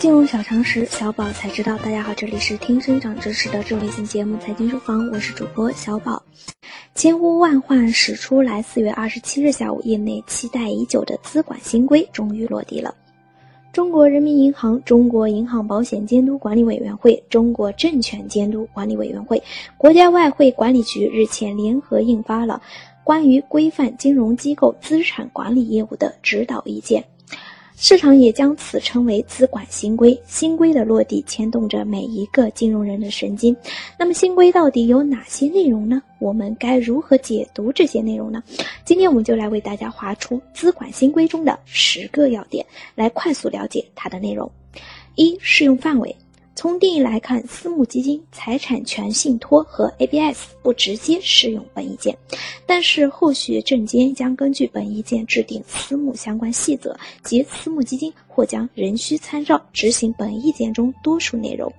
金融小常识，小宝才知道。大家好，这里是听生长知识的智慧型节目《财经书房》，我是主播小宝。千呼万唤始出来，四月二十七日下午，业内期待已久的资管新规终于落地了。中国人民银行、中国银行保险监督管理委员会、中国证券监督管理委员会、国家外汇管理局日前联合印发了关于规范金融机构资产管理业务的指导意见。市场也将此称为资管新规。新规的落地牵动着每一个金融人的神经。那么新规到底有哪些内容呢？我们该如何解读这些内容呢？今天我们就来为大家划出资管新规中的十个要点，来快速了解它的内容。一、适用范围。从定义来看，私募基金、财产权信托和 ABS 不直接适用本意见，但是后续证监将根据本意见制定私募相关细则，及私募基金或将仍需参照执行本意见中多数内容。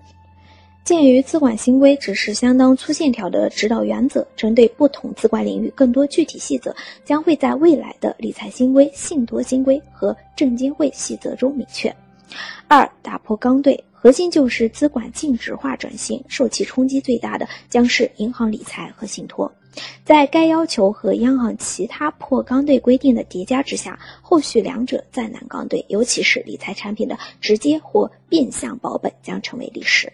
鉴于资管新规只是相当粗线条的指导原则，针对不同资管领域更多具体细则将会在未来的理财新规、信托新规和证监会细则中明确。二、打破刚兑。核心就是资管净值化转型，受其冲击最大的将是银行理财和信托。在该要求和央行其他破刚兑规定的叠加之下，后续两者再难刚兑，尤其是理财产品的直接或变相保本将成为历史。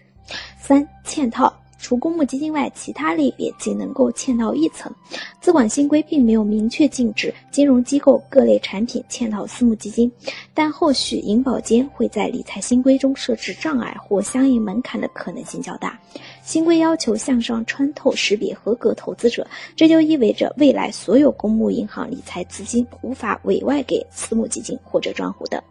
三、嵌套。除公募基金外，其他类别仅能够嵌套一层。资管新规并没有明确禁止金融机构各类产品嵌套私募基金，但后续银保监会在理财新规中设置障碍或相应门槛的可能性较大。新规要求向上穿透识别合格投资者，这就意味着未来所有公募银行理财资金无法委外给私募基金或者专户的。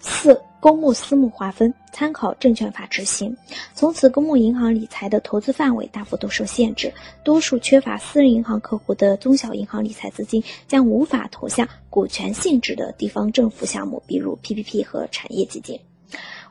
四。公募私募划分参考证券法执行，从此公募银行理财的投资范围大幅度受限制，多数缺乏私人银行客户的中小银行理财资金将无法投向股权性质的地方政府项目，比如 PPP 和产业基金。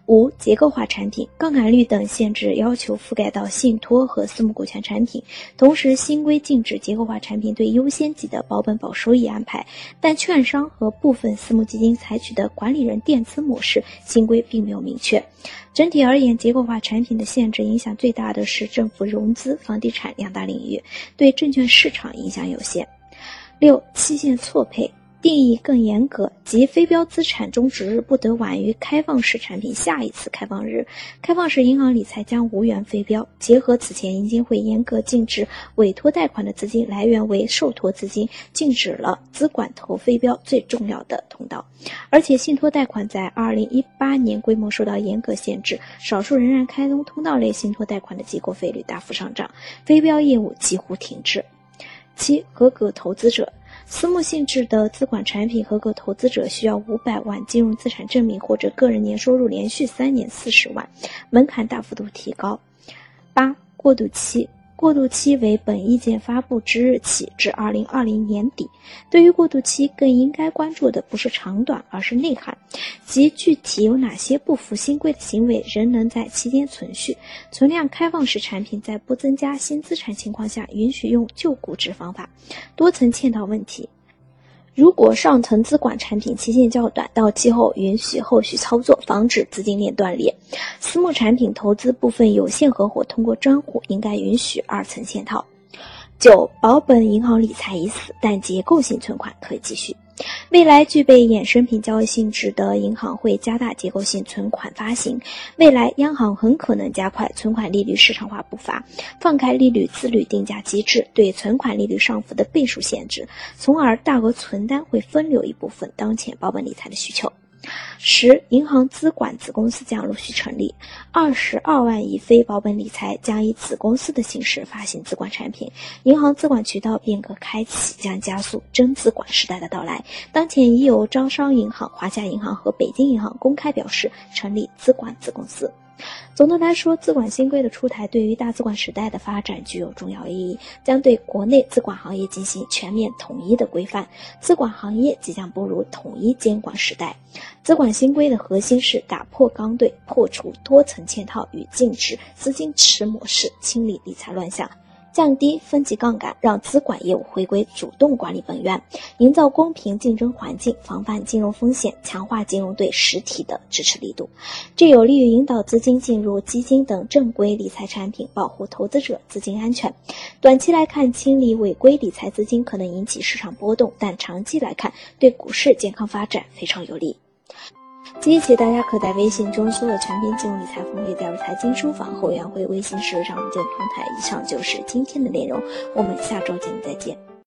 五、结构化产品、杠杆率等限制要求覆盖到信托和私募股权产品，同时新规禁止结构化产品对优先级的保本保收益安排，但券商和部分私募基金采取的管理人垫资模式，新规并没有明确。整体而言，结构化产品的限制影响最大的是政府融资、房地产两大领域，对证券市场影响有限。六、期限错配。定义更严格，即非标资产终止日不得晚于开放式产品下一次开放日。开放式银行理财将无缘非标。结合此前银监会严格禁止委托贷款的资金来源为受托资金，禁止了资管投非标最重要的通道。而且信托贷款在二零一八年规模受到严格限制，少数仍然开通通道类信托贷款的机构费率大幅上涨，非标业务几乎停滞。七合格投资者。私募性质的资管产品，合格投资者需要五百万金融资产证明或者个人年收入连续三年四十万，门槛大幅度提高。八、过渡期。过渡期为本意见发布之日起至二零二零年底。对于过渡期，更应该关注的不是长短，而是内涵，即具体有哪些不符新规的行为仍能在期间存续。存量开放式产品在不增加新资产情况下，允许用旧估值方法。多层嵌套问题。如果上层资管产品期限较短，到期后允许后续操作，防止资金链断裂。私募产品投资部分有限合伙通过专户，应该允许二层嵌套。九保本银行理财已死，但结构性存款可以继续。未来具备衍生品交易性质的银行会加大结构性存款发行。未来央行很可能加快存款利率市场化步伐，放开利率自律定价机制对存款利率上浮的倍数限制，从而大额存单会分流一部分当前保本理财的需求。十，银行资管子公司将陆续成立，二十二万亿非保本理财将以子公司的形式发行资管产品，银行资管渠道变革开启，将加速真资管时代的到来。当前已有招商银行、华夏银行和北京银行公开表示成立资管子公司。总的来说，资管新规的出台对于大资管时代的发展具有重要意义，将对国内资管行业进行全面统一的规范，资管行业即将步入统一监管时代。资管新规的核心是打破刚兑，破除多层嵌套与禁止资金池模式，清理理财乱象。降低分级杠杆，让资管业务回归主动管理本源，营造公平竞争环境，防范金融风险，强化金融对实体的支持力度。这有利于引导资金进入基金等正规理财产品，保护投资者资金安全。短期来看，清理违规理财资金可能引起市场波动，但长期来看，对股市健康发展非常有利。第一期，大家可在微信中搜索“全拼金融理财峰会”，加入财经书房后援会微信时尚文件平台。以上就是今天的内容，我们下周见再见。